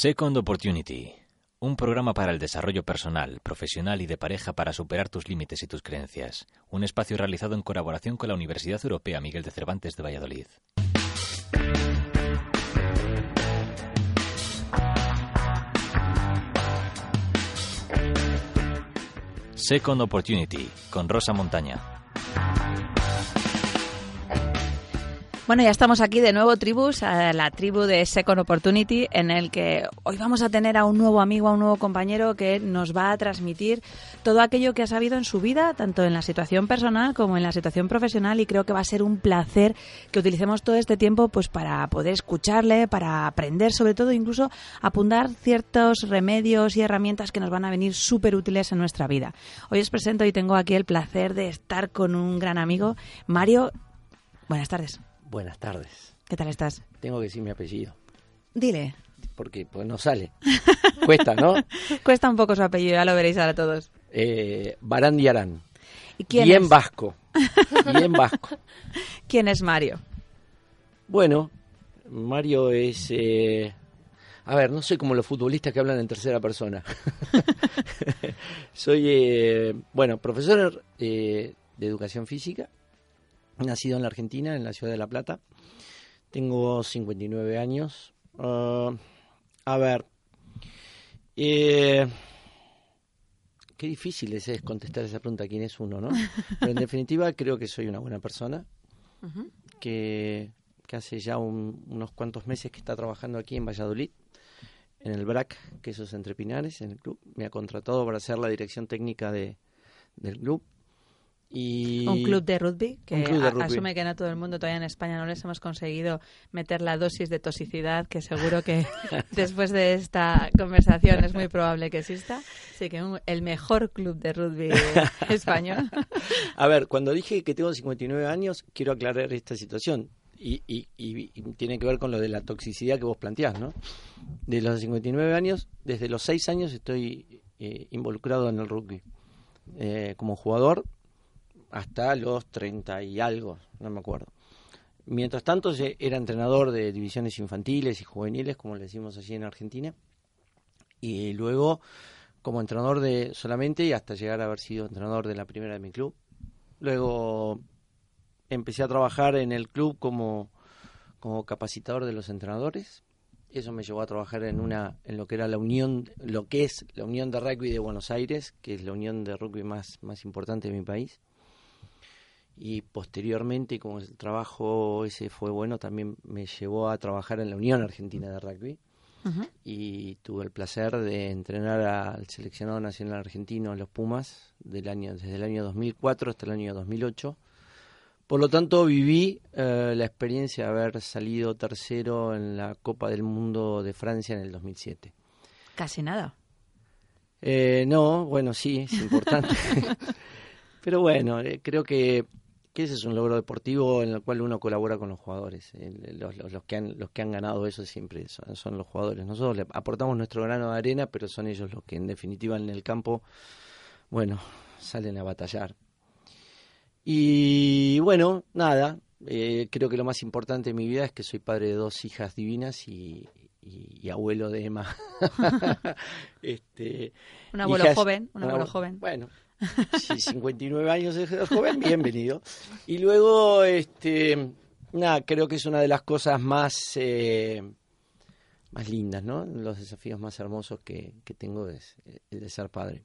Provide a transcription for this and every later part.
Second Opportunity. Un programa para el desarrollo personal, profesional y de pareja para superar tus límites y tus creencias. Un espacio realizado en colaboración con la Universidad Europea Miguel de Cervantes de Valladolid. Second Opportunity, con Rosa Montaña. Bueno, ya estamos aquí de nuevo, tribus, a la tribu de Second Opportunity, en el que hoy vamos a tener a un nuevo amigo, a un nuevo compañero que nos va a transmitir todo aquello que ha sabido en su vida, tanto en la situación personal como en la situación profesional, y creo que va a ser un placer que utilicemos todo este tiempo pues para poder escucharle, para aprender, sobre todo incluso apuntar ciertos remedios y herramientas que nos van a venir súper útiles en nuestra vida. Hoy os presento y tengo aquí el placer de estar con un gran amigo, Mario. Buenas tardes. Buenas tardes. ¿Qué tal estás? Tengo que decir mi apellido. Dile. Porque pues no sale. Cuesta, ¿no? Cuesta un poco su apellido, ya lo veréis ahora todos. Eh, Barandiarán. ¿Y quién Bien es? vasco. Bien vasco. ¿Quién es Mario? Bueno, Mario es... eh, a ver, no soy como los futbolistas que hablan en tercera persona. soy, eh, bueno, profesor eh, de educación física, nacido en la Argentina, en la ciudad de La Plata. Tengo 59 años. Ah, a ver, eh, qué difícil es, es contestar esa pregunta, ¿quién es uno, no? Pero en definitiva creo que soy una buena persona, que, que hace ya un- unos cuantos meses que está trabajando aquí en Valladolid, en el BRAC, que eso es entre Pinares, en el club. Me ha contratado para ser la dirección técnica de, del club. Y Un club de rugby que de rugby. asume que no todo el mundo todavía en España no les hemos conseguido meter la dosis de toxicidad que seguro que después de esta conversación es muy probable que exista. Así que un- el mejor club de rugby español. A ver, cuando dije que tengo 59 años, quiero aclarar esta situación. Y, y- y- y tiene que ver con lo de la toxicidad que vos planteás, ¿no? De los 59 años, desde los 6 años estoy eh, involucrado en el rugby. Eh, como jugador hasta los 30 y algo, no me acuerdo. Mientras tanto, era entrenador de divisiones infantiles y juveniles, como le decimos allí en Argentina. Y luego, como entrenador de solamente, y hasta llegar a haber sido entrenador de la primera de mi club. Luego empecé a trabajar en el club como, como capacitador de los entrenadores. Eso me llevó a trabajar en una en lo que era la unión, lo que es la Unión de Rugby de Buenos Aires, que es la unión de rugby más, más importante de mi país. Y posteriormente, como el trabajo ese fue bueno, también me llevó a trabajar en la Unión Argentina de Rugby. Y tuve el placer de entrenar al seleccionado nacional argentino los Pumas del año desde el año 2004 hasta el año 2008 por lo tanto viví eh, la experiencia de haber salido tercero en la Copa del Mundo de Francia en el 2007 Casi nada. Eh, no bueno sí es importante. Pero bueno eh, creo que que ese es un logro deportivo en el cual uno colabora con los jugadores. Los, los- los que, han, los que han ganado eso siempre son, son los jugadores. Nosotros le aportamos nuestro grano de arena, pero son ellos los que en definitiva en el campo, bueno, salen a batallar. Y bueno, nada, eh, creo que lo más importante en mi vida es que soy padre de dos hijas divinas y, y- y abuelo de Emma. este, Un abuelo hijas- joven, un abuelo abue- joven. Bueno, si 59 años es joven, bienvenido. Y luego, este, nada, creo que es una de las cosas más, eh, más lindas, ¿no? Los desafíos más hermosos que, que tengo es el de ser padre.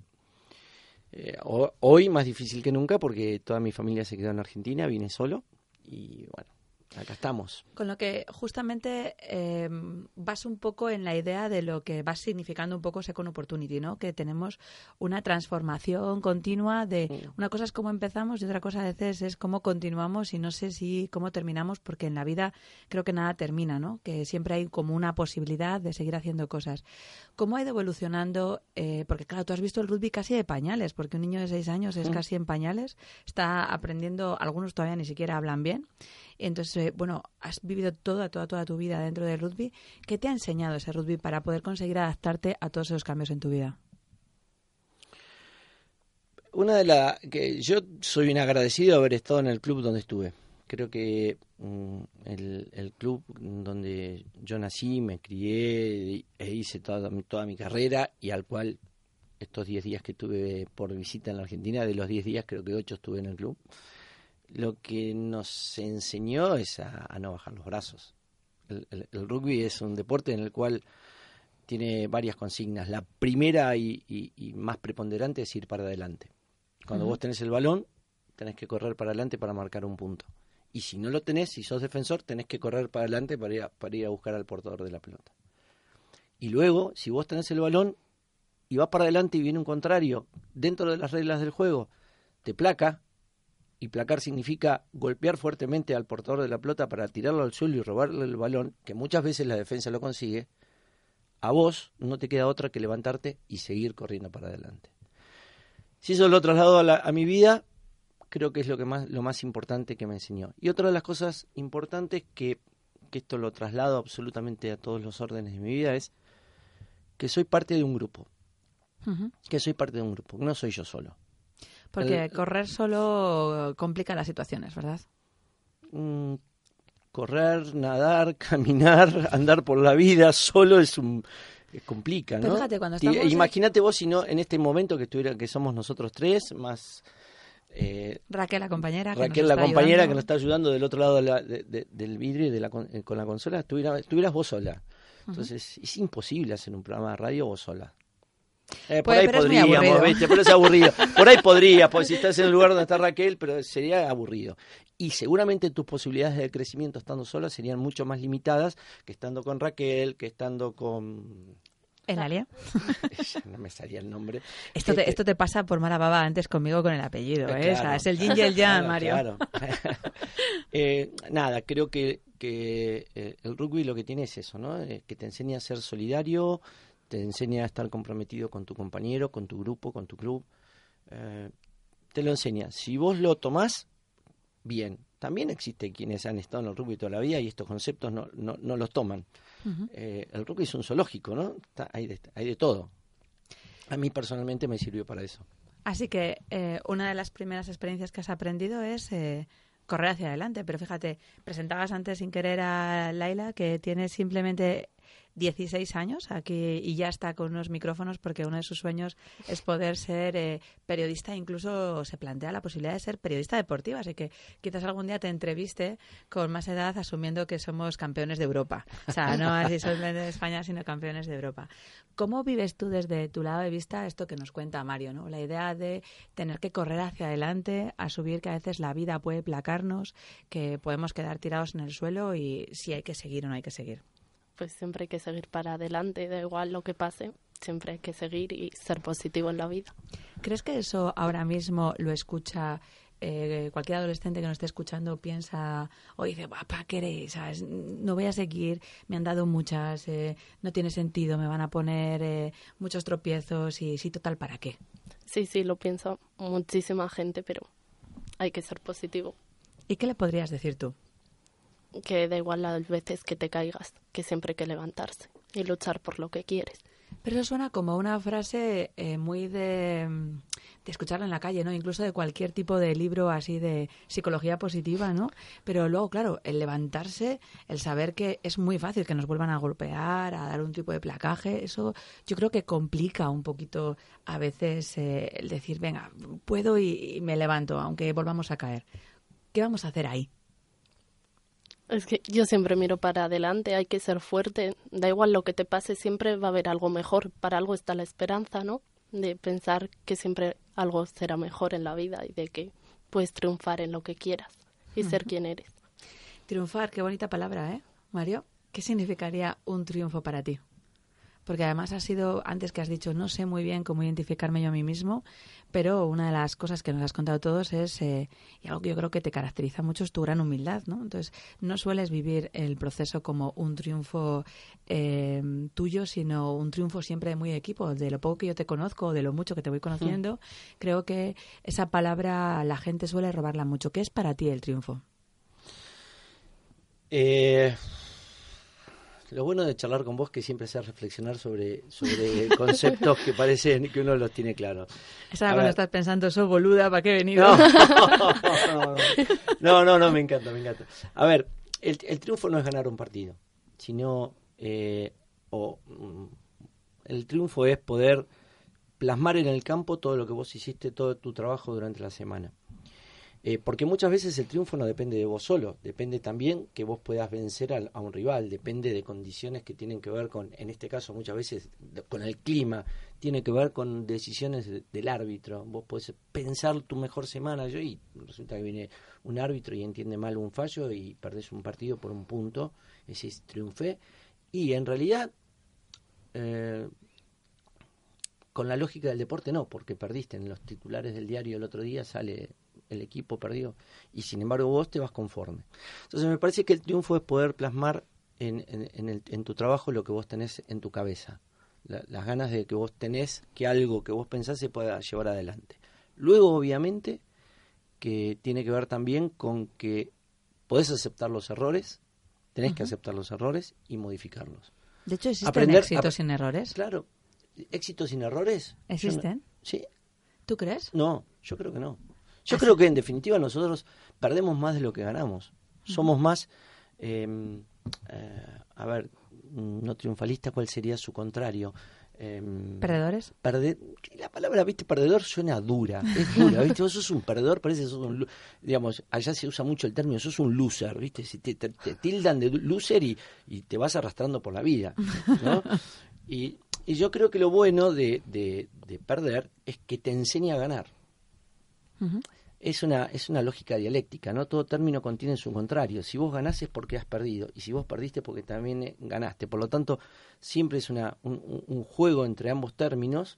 Eh, ho- hoy más difícil que nunca porque toda mi familia se quedó en Argentina, vine solo y bueno, acá estamos. Con lo que justamente eh, vas un poco en la idea de lo que va significando un poco Second Opportunity, ¿no? Que tenemos una transformación continua de una cosa es cómo empezamos y otra cosa a veces es cómo continuamos y no sé si cómo terminamos porque en la vida creo que nada termina, ¿no? Que siempre hay como una posibilidad de seguir haciendo cosas. ¿Cómo ha ido evolucionando? Eh, porque claro, tú has visto el rugby casi de pañales, porque un niño de seis años es casi en pañales, está aprendiendo, algunos todavía ni siquiera hablan bien. Entonces, eh, bueno, has vivido toda, toda, toda tu vida dentro del rugby. ¿Qué te ha enseñado ese rugby para poder conseguir adaptarte a todos esos cambios en tu vida? Una de las que yo soy un agradecido de haber estado en el club donde estuve. Creo que mm, el, el club donde yo nací, me crié e hice toda, toda mi carrera y al cual estos 10 días que tuve por visita en la Argentina, de los 10 días creo que 8 estuve en el club, lo que nos enseñó es a, a no bajar los brazos. El, el- el rugby es un deporte en el cual tiene varias consignas. La primera y, y- y más preponderante es ir para adelante. Cuando vos tenés el balón, tenés que correr para adelante para marcar un punto. Y si no lo tenés, si sos defensor, tenés que correr para adelante para ir a, para ir a buscar al portador de la pelota. Y luego, si vos tenés el balón y vas para adelante y viene un contrario, dentro de las reglas del juego, te placa, y placar significa golpear fuertemente al portador de la pelota para tirarlo al suelo y robarle el balón, que muchas veces la defensa lo consigue, a vos no te queda otra que levantarte y seguir corriendo para adelante. Si eso lo traslado a, la- a mi vida, creo que es lo que más lo más importante que me enseñó. Y otra de las cosas importantes que, que esto lo traslado absolutamente a todos los órdenes de mi vida es que soy parte de un grupo, que soy parte de un grupo, no soy yo solo. Porque El- correr solo complica las situaciones, ¿verdad? Mm, correr, nadar, caminar, andar por la vida solo es un eh, complica, ¿no? fíjate, cuando Y- estamos en- Imagínate vos si no en este momento que estuviera que somos nosotros tres más eh, Raquel, la compañera. que nos Raquel, la está compañera ayudando. que nos está ayudando del otro lado de la- de- de- del vidrio y de la, con eh, con la consola, estuviera- estuvieras vos sola. Entonces, es imposible hacer un programa de radio vos sola. Eh, por Pues, ahí pero podríamos. Pero es aburrido. Por ahí podría, porque si estás en el lugar donde está Raquel, pero sería aburrido. Y seguramente tus posibilidades de crecimiento estando sola serían mucho más limitadas que estando con Raquel, que estando con... Elalia. no me salía el nombre. Esto Este- te, esto te pasa por mala baba antes conmigo con el apellido, ¿eh? O sea, Claro. es el yin y el yang, Claro, Mario. claro. Eh, nada, creo que, que eh, el rugby lo que tiene es eso, ¿no? Eh, que te enseña a ser solidario, te enseña a estar comprometido con tu compañero, con tu grupo, con tu club. Eh, te lo enseña. Si vos lo tomás, bien. También existe quienes han estado en el rugby toda la vida y estos conceptos no, no, no los toman. Eh, el rugby es un zoológico, ¿no? Está- hay, de, hay de todo. A mí personalmente me sirvió para eso. Así que eh, una de las primeras experiencias que has aprendido es eh, correr hacia adelante. Pero fíjate, presentabas antes sin querer a Laila que tiene simplemente 16 años aquí y ya está con unos micrófonos porque uno de sus sueños es poder ser eh, periodista. Incluso se plantea la posibilidad de ser periodista deportiva. Así que quizás algún día te entreviste con más edad asumiendo que somos campeones de Europa. O sea, no así solamente de España, sino campeones de Europa. ¿Cómo vives tú desde tu lado de vista esto que nos cuenta Mario? ¿no? La idea de tener que correr hacia adelante, a subir que a veces la vida puede placarnos, que podemos quedar tirados en el suelo y si hay que seguir o no hay que seguir. Pues siempre hay que seguir para adelante, da igual lo que pase, siempre hay que seguir y ser positivo en la vida. ¿Crees que eso ahora mismo lo escucha eh, cualquier adolescente que nos esté escuchando? Piensa o dice, ¿para qué? ¿Sabes? No voy a seguir, me han dado muchas, eh, no tiene sentido, me van a poner eh, muchos tropiezos y sí, total, ¿para qué? Sí, sí, lo piensa muchísima gente, pero hay que ser positivo. ¿Y qué le podrías decir tú? Que da igual las veces que te caigas, que siempre hay que levantarse y luchar por lo que quieres. Pero eso suena como una frase eh, muy de, escucharla en la calle, ¿no? Incluso de cualquier tipo de libro así de psicología positiva, ¿no? Pero luego, claro, el levantarse, el saber que es muy fácil que nos vuelvan a golpear, a dar un tipo de placaje, eso yo creo que complica un poquito a veces eh, el decir, venga, puedo y me levanto, aunque volvamos a caer. ¿Qué vamos a hacer ahí? Es que yo siempre miro para adelante, hay que ser fuerte, da igual lo que te pase, siempre va a haber algo mejor, para algo está la esperanza, ¿no? De pensar que siempre algo será mejor en la vida y de que puedes triunfar en lo que quieras y ser quien eres. Triunfar, qué bonita palabra, ¿eh, Mario? ¿Qué significaría un triunfo para ti? Porque además ha sido, antes que has dicho, no sé muy bien cómo identificarme yo a mí mismo, pero una de las cosas que nos has contado todos es, eh, y algo que yo creo que te caracteriza mucho, es tu gran humildad, ¿no? Entonces, no sueles vivir el proceso como un triunfo eh, tuyo, sino un triunfo siempre de muy equipo. De lo poco que yo te conozco, de lo mucho que te voy conociendo, creo que esa palabra la gente suele robarla mucho. ¿Qué es para ti el triunfo? Eh, lo bueno de charlar con vos que siempre hace reflexionar sobre, sobre conceptos que parecen que uno los tiene claros. Esa cuando estás pensando, sos boluda, ¿para qué he venido? No, no, no, me encanta, me encanta. A ver, el, el triunfo no es ganar un partido, sino eh, o, mm, el triunfo es poder plasmar en el campo todo lo que vos hiciste, todo tu trabajo durante la semana. Eh, porque muchas veces el triunfo no depende de vos solo, depende también que vos puedas vencer a, a, un rival, depende de condiciones que tienen que ver con, en este caso muchas veces, con el clima, tiene que ver con decisiones de, del árbitro. Vos podés pensar tu mejor semana y resulta que viene un árbitro y entiende mal un fallo y perdés un partido por un punto, es triunfé. Y en realidad, eh, con la lógica del deporte no, porque perdiste. En los titulares del diario el otro día sale el equipo perdió y sin embargo vos te vas conforme. Entonces me parece que el triunfo es poder plasmar en, en, en, el, en tu trabajo lo que vos tenés en tu cabeza, la, las ganas de que vos tenés que algo que vos pensás se pueda llevar adelante. Luego, obviamente, que tiene que ver también con que podés aceptar los errores, tenés uh -huh. que aceptar los errores y modificarlos. De hecho, ¿existen Aprender, éxitos sin errores? Claro, éxitos sin errores. ¿Existen? No, sí. ¿Tú crees? No, yo creo que no. Yo creo que en definitiva nosotros perdemos más de lo que ganamos. Somos más, eh, eh, a ver, no triunfalista, ¿cuál sería su contrario? Eh, ¿Perdedores? Perder, la palabra, viste, perdedor suena dura, es dura, viste, vos sos un perdedor, parece que sos un, digamos, allá se usa mucho el término, sos un loser, viste, si te, te, te tildan de loser y, y, te vas arrastrando por la vida, ¿no? y, y yo creo que lo bueno de, de, de perder es que te enseña a ganar. Es una, es una lógica dialéctica, ¿no? Todo término contiene su contrario. Si vos ganás es porque has perdido, y si vos perdiste porque también ganaste. Por lo tanto, siempre es una, un, juego entre ambos términos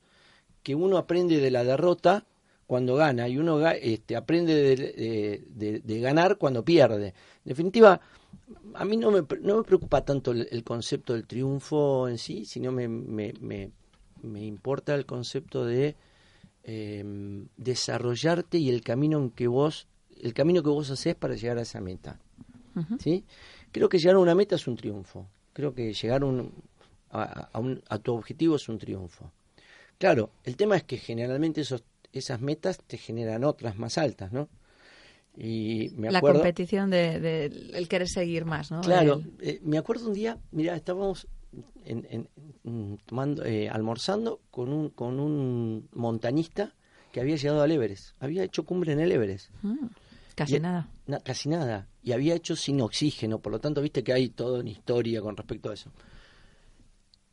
que uno aprende de la derrota cuando gana y uno este, aprende de, de, de, de, ganar cuando pierde. En definitiva, a mí no me, no me preocupa tanto el, el concepto del triunfo en sí, sino me, me, me, me importa el concepto de eh, desarrollarte y el camino en que vos el camino que vos haces para llegar a esa meta uh -huh. ¿sí? creo que llegar a una meta es un triunfo creo que llegar un, a, a, un, a, tu objetivo es un triunfo claro el tema es que generalmente esos, esas metas te generan otras más altas no y me acuerdo, la competición de, de, el querer seguir más no claro eh, me acuerdo un día mira estábamos en, en, en, tomando, eh, almorzando con un, con un montañista que había llegado al Everest. Había hecho cumbre en el Everest. Mm, casi y, nada. Na, casi nada. Y había hecho sin oxígeno. Por lo tanto, viste que hay toda una historia con respecto a eso.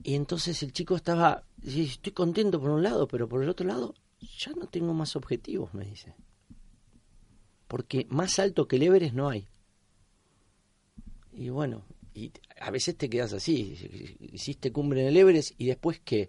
Y entonces el chico estaba, dice, estoy contento por un lado, pero por el otro lado, ya no tengo más objetivos, me dice. Porque más alto que el Everest no hay. Y bueno, y a veces te quedas así, hiciste cumbre en el Everest y después que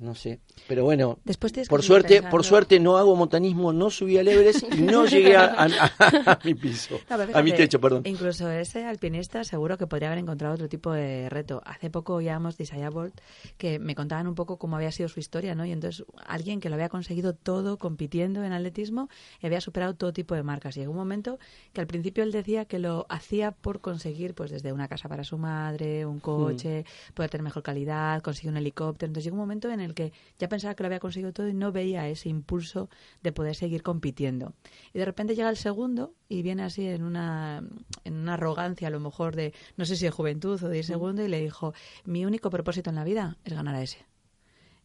no sé, pero bueno, Después por suerte, pensando... por suerte no hago montanismo, no subí al Everest y no llegué a, a, a, a mi piso, no, fíjate, a mi techo, perdón. Incluso ese alpinista seguro que podría haber encontrado otro tipo de reto. Hace poco oíamos de Isaiah Bolt que me contaban un poco cómo había sido su historia, ¿no? Y entonces alguien que lo había conseguido todo compitiendo en atletismo y había superado todo tipo de marcas. Y llegó un momento que al principio él decía que lo hacía por conseguir, pues desde una casa para su madre, un coche, mm. poder tener mejor calidad, conseguir un helicóptero. Entonces llegó un momento en el que ya pensaba que lo había conseguido todo y no veía ese impulso de poder seguir compitiendo. Y de repente llega el segundo y viene así en una, en una arrogancia a lo mejor de, no sé si de juventud o de ir segundo, y le dijo, mi único propósito en la vida es ganar a ese.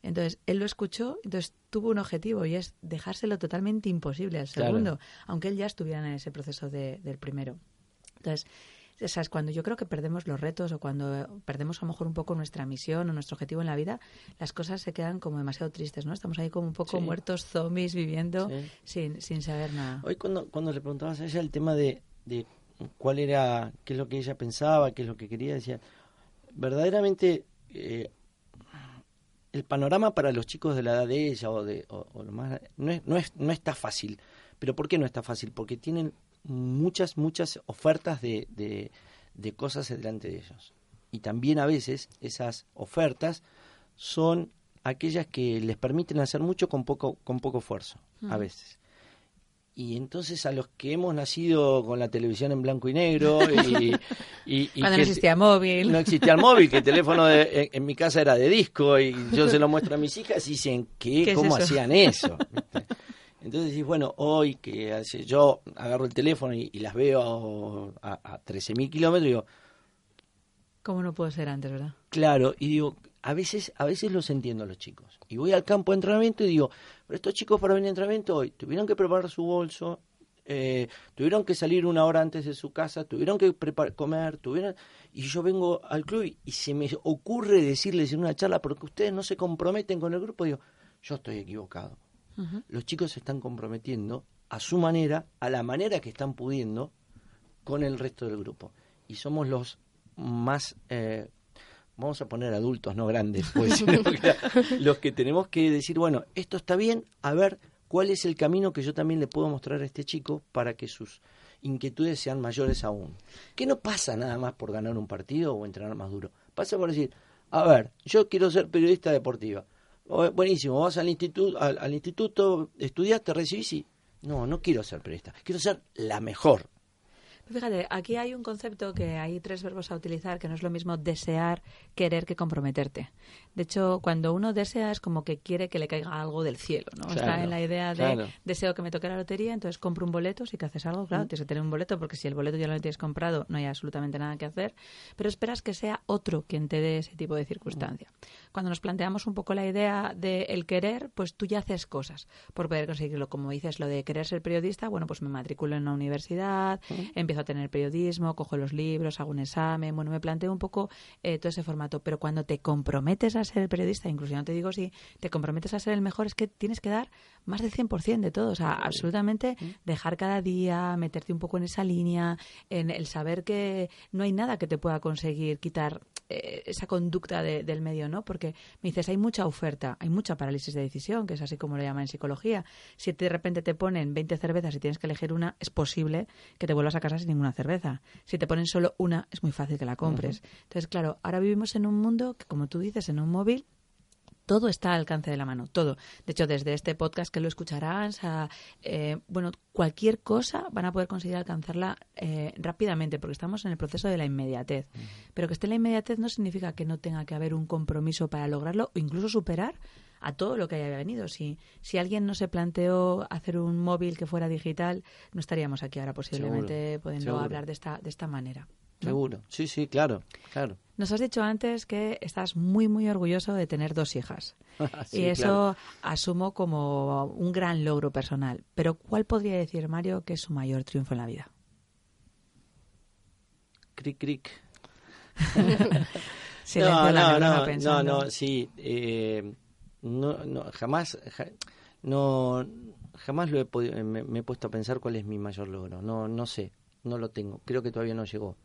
Entonces, él lo escuchó, entonces tuvo un objetivo y es dejárselo totalmente imposible al segundo, claro. aunque él ya estuviera en ese proceso de, del primero. Entonces, o sea, es cuando yo creo que perdemos los retos o cuando perdemos a lo mejor un poco nuestra misión o nuestro objetivo en la vida, las cosas se quedan como demasiado tristes, ¿no? Estamos ahí como un poco sí. muertos, zombies, viviendo sí. sin, sin saber nada. Hoy cuando, cuando le preguntabas a ella el tema de, de cuál era, qué es lo que ella pensaba, qué es lo que quería, decía, verdaderamente eh, el panorama para los chicos de la edad de ella o de o, lo más no es, no es no está fácil pero por qué no está fácil porque tienen muchas muchas ofertas de, de, de cosas delante de ellos. Y también a veces esas ofertas son aquellas que les permiten hacer mucho con poco con poco esfuerzo a veces. Y entonces a los que hemos nacido con la televisión en blanco y negro y, y, cuando no existía móvil. no existía el móvil que el teléfono en, mi casa era de disco y yo se lo muestro a mis hijas y dicen ¿qué? cómo hacían eso entonces decís bueno hoy que yo agarro el teléfono y, las veo a, a 13.000 kilómetros digo cómo no puedo ser antes verdad claro y digo a veces, a veces los entiendo a los chicos. Y voy al campo de entrenamiento y digo, pero estos chicos para venir a entrenamiento hoy tuvieron que preparar su bolso, eh, tuvieron que salir una hora antes de su casa, tuvieron que preparar, comer, tuvieron... Y yo vengo al club y, se me ocurre decirles en una charla, porque ustedes no se comprometen con el grupo, digo, yo estoy equivocado. Los chicos se están comprometiendo a su manera, a la manera que están pudiendo, con el resto del grupo. Y somos los más eh, vamos a poner adultos, no grandes, pues, los que tenemos que decir, bueno, esto está bien, a ver cuál es el camino que yo también le puedo mostrar a este chico para que sus inquietudes sean mayores aún. Que no pasa nada más por ganar un partido o entrenar más duro. Pasa por decir, a ver, yo quiero ser periodista deportiva. Buenísimo, vas al instituto, al, al instituto, estudiaste, recibís y... No, no quiero ser periodista, quiero ser la mejor. Fíjate, aquí hay un concepto que hay tres verbos a utilizar, que no es lo mismo desear, querer que comprometerte. De hecho, cuando uno desea es como que quiere que le caiga algo del cielo, ¿no? Está en la idea de deseo que me toque la lotería, entonces compro un boleto, si que haces algo, claro, mm. tienes que tener un boleto, porque si el boleto ya lo tienes comprado, no hay absolutamente nada que hacer, pero esperas que sea otro quien te dé ese tipo de circunstancia. Cuando nos planteamos un poco la idea de el querer, pues tú ya haces cosas por poder conseguirlo. Como dices, lo de querer ser periodista, bueno, pues me matriculo en una universidad, mm. empiezo a tener periodismo, cojo los libros, hago un examen, bueno, me planteo un poco eh, todo ese formato, pero cuando te comprometes a ser el periodista, incluso no te digo si te comprometes a ser el mejor, es que tienes que dar más del 100% de todo, o sea, absolutamente dejar cada día, meterte un poco en esa línea, en el saber que no hay nada que te pueda conseguir quitar eh, esa conducta del medio, ¿no? Porque me dices, hay mucha oferta, hay mucha parálisis de decisión, que es así como lo llaman en psicología. Si de repente te ponen 20 cervezas y tienes que elegir una, es posible que te vuelvas a casa sin ninguna cerveza. Si te ponen solo una, es muy fácil que la compres. Entonces, claro, ahora vivimos en un mundo que, como tú dices, en un móvil todo está al alcance de la mano, todo. De hecho, desde este podcast que lo escucharán, eh, bueno, cualquier cosa van a poder conseguir alcanzarla eh, rápidamente, porque estamos en el proceso de la inmediatez. Pero que esté la inmediatez no significa que no tenga que haber un compromiso para lograrlo o incluso superar a todo lo que haya venido. Si, si alguien no se planteó hacer un móvil que fuera digital, no estaríamos aquí ahora posiblemente pudiendo hablar de esta, de esta manera. Seguro, sí, sí, claro, claro. Nos has dicho antes que estás muy, muy orgulloso de tener dos hijas. y eso asumo como un gran logro personal. Pero ¿cuál podría decir Mario que es su mayor triunfo en la vida? Cric, cric. no, no, no, no, no, sí. Eh, no, no, jamás, no, jamás lo he me, me, he puesto a pensar cuál es mi mayor logro. No, no sé, no lo tengo. Creo que todavía no llegó.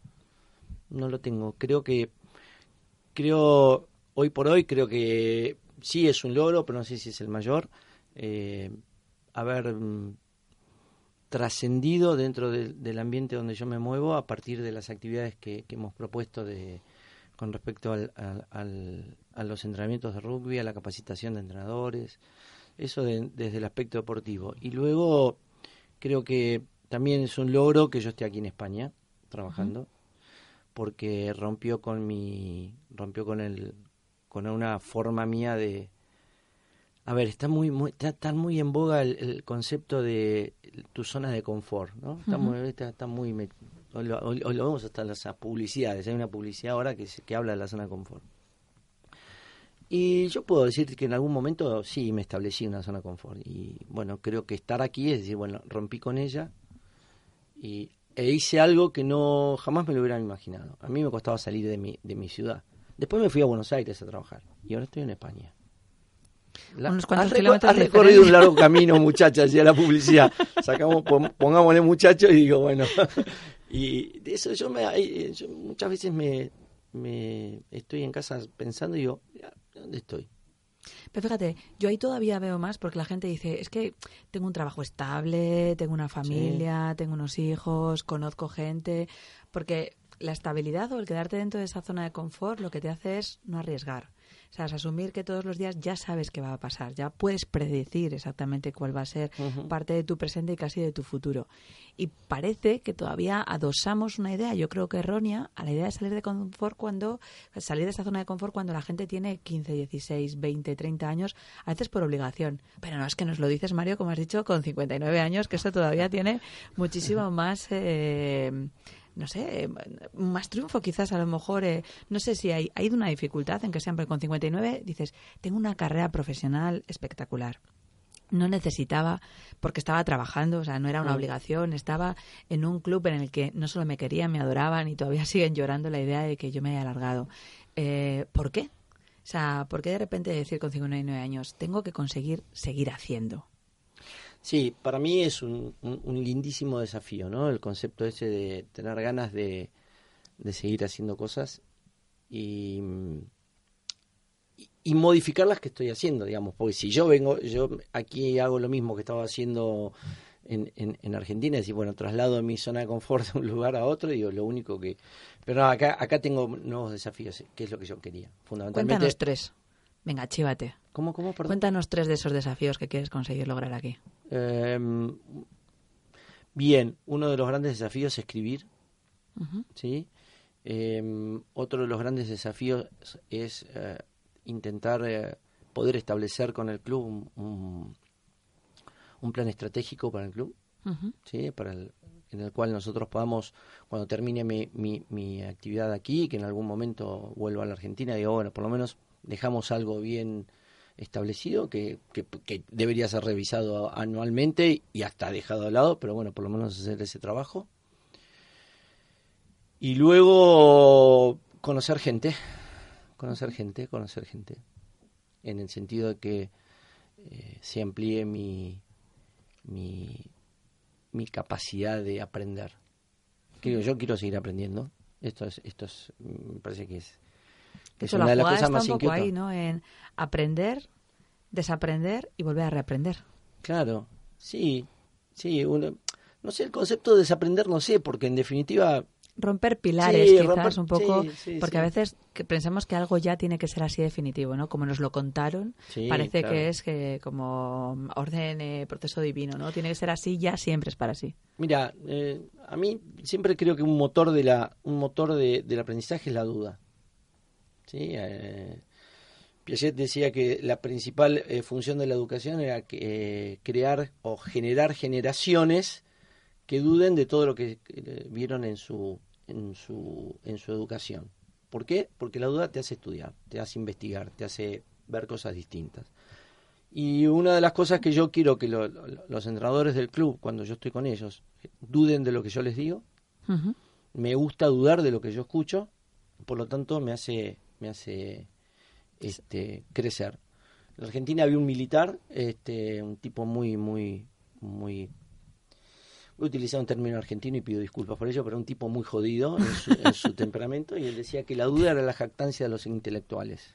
No lo tengo. Creo que creo, hoy por hoy, creo que sí es un logro, pero no sé si es el mayor. Eh, haber mm, trascendido dentro del ambiente donde yo me muevo a partir de las actividades que, hemos propuesto de, con respecto al, a los entrenamientos de rugby, a la capacitación de entrenadores, eso desde el aspecto deportivo. Y luego creo que también es un logro que yo esté aquí en España trabajando porque rompió con mi rompió con el con una forma mía de a ver está muy, muy está, muy en boga el, concepto de tu zona de confort no está muy está, muy hoy lo, vemos hasta las publicidades hay una publicidad ahora que que habla de la zona de confort. Y yo puedo decir que en algún momento sí me establecí una zona de confort y bueno creo que estar aquí es decir bueno rompí con ella y e hice algo que no jamás me lo hubieran imaginado. A mí me costaba salir de mi, de mi ciudad. Después me fui a Buenos Aires a trabajar y ahora estoy en España. has, recorrido un largo camino, muchachas, hacia la publicidad. Sacamos, pongámosle muchachos y digo, bueno, y de eso yo, me, eh, yo muchas veces me, me estoy en casa pensando y digo, ¿dónde estoy? Pero fíjate, yo ahí todavía veo más porque la gente dice, es que tengo un trabajo estable, tengo una familia, tengo unos hijos, conozco gente, porque la estabilidad o el quedarte dentro de esa zona de confort lo que te hace es no arriesgar. O sea, es asumir que todos los días ya sabes qué va a pasar, ya puedes predecir exactamente cuál va a ser parte de tu presente y casi de tu futuro. Y parece que todavía adosamos una idea, yo creo que errónea, a la idea de salir de confort cuando salir de esa zona de confort cuando la gente tiene 15, 16, 20, 30 años, a veces por obligación. Pero no es que nos lo dices, Mario, como has dicho, con 59 años, que eso todavía tiene muchísimo más eh, no sé, más triunfo quizás a lo mejor, eh, no sé si hay, hay una dificultad en que siempre con 59 dices, tengo una carrera profesional espectacular. No necesitaba, porque estaba trabajando, o sea, no era una mm. obligación, estaba en un club en el que no solo me querían, me adoraban y todavía siguen llorando la idea de que yo me haya alargado. Eh, ¿Por qué? O sea, ¿por qué de repente decir con 59 años, tengo que conseguir seguir haciendo? Sí, para mí es un, lindísimo desafío, ¿no? El concepto ese de tener ganas de, seguir haciendo cosas y, y, modificar las que estoy haciendo, digamos. Porque si yo vengo, yo aquí hago lo mismo que estaba haciendo en, en, Argentina, es decir, bueno, traslado mi zona de confort de un lugar a otro, digo, lo único que... Pero acá, acá tengo nuevos desafíos, que es lo que yo quería, fundamentalmente. Cuéntanos tres. Venga, chívate. ¿Cómo, cómo, Cuéntanos tres de esos desafíos que quieres conseguir lograr aquí. Em, bien, uno de los grandes desafíos es escribir. ¿sí? Em, otro de los grandes desafíos es eh, intentar eh, poder establecer con el club un, un, plan estratégico para el club, ¿sí? para el, en el cual nosotros podamos, cuando termine mi, mi, mi, actividad aquí, que en algún momento vuelva a la Argentina, digo, bueno, por lo menos dejamos algo bien establecido que, que, debería ser revisado anualmente y hasta dejado de lado, pero bueno, por lo menos hacer ese trabajo. Y luego conocer gente, conocer gente, conocer gente, en el sentido de que eh, se amplíe mi, mi, mi capacidad de aprender. yo quiero seguir aprendiendo. Esto es, esto es, me parece que es es una de las cosas más un poco ahí, ¿no? En aprender, desaprender y volver a reaprender. Claro, sí, sí. Uno, no sé, el concepto de desaprender no sé, porque en definitiva... Romper pilares, quizás, un poco, porque a veces que pensamos que algo ya tiene que ser así definitivo, ¿no? Como nos lo contaron, parece que es que como orden, eh, proceso divino, ¿no? Tiene que ser así, ya siempre es para sí. Mira, eh, a mí siempre creo que un motor de la, un motor de, del aprendizaje es la duda. ¿Sí? Eh, Piaget decía que la principal eh, función de la educación era que, eh, crear o generar generaciones que duden de todo lo que vieron en su, en, su, en su educación. ¿Por qué? Porque la duda te hace estudiar, te hace investigar, te hace ver cosas distintas. Y una de las cosas que yo quiero que los entrenadores del club, cuando yo estoy con ellos, duden de lo que yo les digo. Me gusta dudar de lo que yo escucho, por lo tanto me hace me hace este, crecer. En Argentina había un militar, este, un tipo muy, muy, muy voy a utilizar un término argentino y pido disculpas por ello, pero un tipo muy jodido en su, temperamento y él decía que la duda era la jactancia de los intelectuales.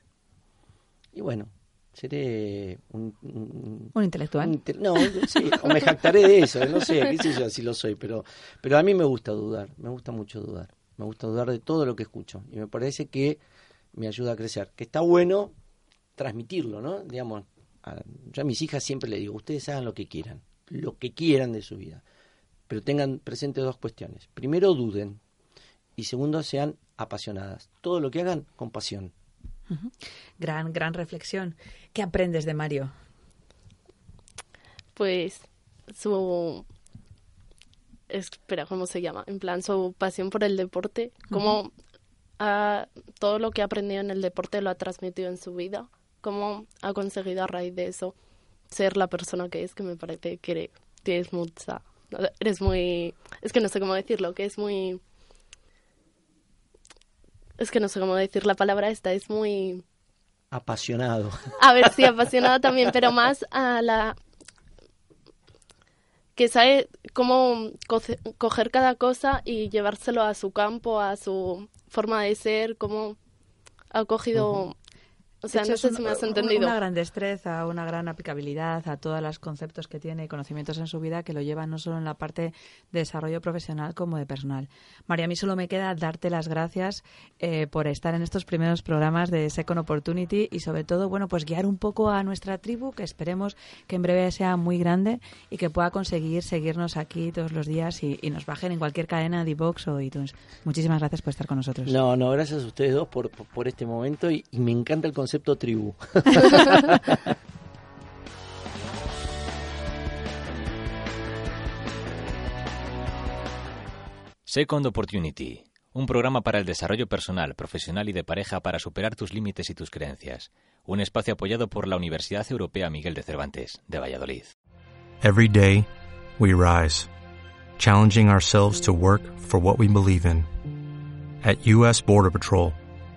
Y bueno, seré un... ¿Un, intelectual? no, sí, o me jactaré de eso, no sé, qué sé yo si lo soy, pero, pero a mí me gusta dudar, me gusta mucho dudar, me gusta dudar de todo lo que escucho y me parece que me ayuda a crecer. Que está bueno transmitirlo, ¿no? Digamos, yo a mis hijas siempre le digo, ustedes hagan lo que quieran, lo que quieran de su vida, pero tengan presente dos cuestiones. Primero, duden y segundo, sean apasionadas. Todo lo que hagan con pasión. Gran, gran reflexión. ¿Qué aprendes de Mario? Pues su espera, ¿cómo se llama? En plan, su pasión por el deporte, cómo todo lo que ha aprendido en el deporte lo ha transmitido en su vida. ¿Cómo ha conseguido a raíz de eso ser la persona que es? Que me parece que tienes mucha... Eres muy... Es que no sé cómo decirlo, que es muy... Es que no sé cómo decir la palabra esta, es muy... Apasionado. A ver, sí, apasionado también, pero más a la... que sabe cómo coger cada cosa y llevárselo a su campo, a su forma de ser, cómo ha cogido o sea, no sé si me has entendido. Una gran destreza, una gran aplicabilidad a todos los conceptos que tiene y conocimientos en su vida que lo llevan no solo en la parte de desarrollo profesional como de personal. María, a mí solo me queda darte las gracias eh, por estar en estos primeros programas de Second Opportunity y sobre todo, bueno, pues guiar un poco a nuestra tribu que esperemos que en breve sea muy grande y que pueda conseguir seguirnos aquí todos los días y, nos bajen en cualquier cadena de Vox o iTunes. Muchísimas gracias por estar con nosotros. No, no, gracias a ustedes dos por, por, este momento y me encanta el concepto tribu. Second Opportunity, un programa para el desarrollo personal, profesional y de pareja para superar tus límites y tus creencias. Un espacio apoyado por la Universidad Europea Miguel de Cervantes, de Valladolid. Every day, we rise, challenging ourselves to work for what we believe in. At U.S. Border Patrol,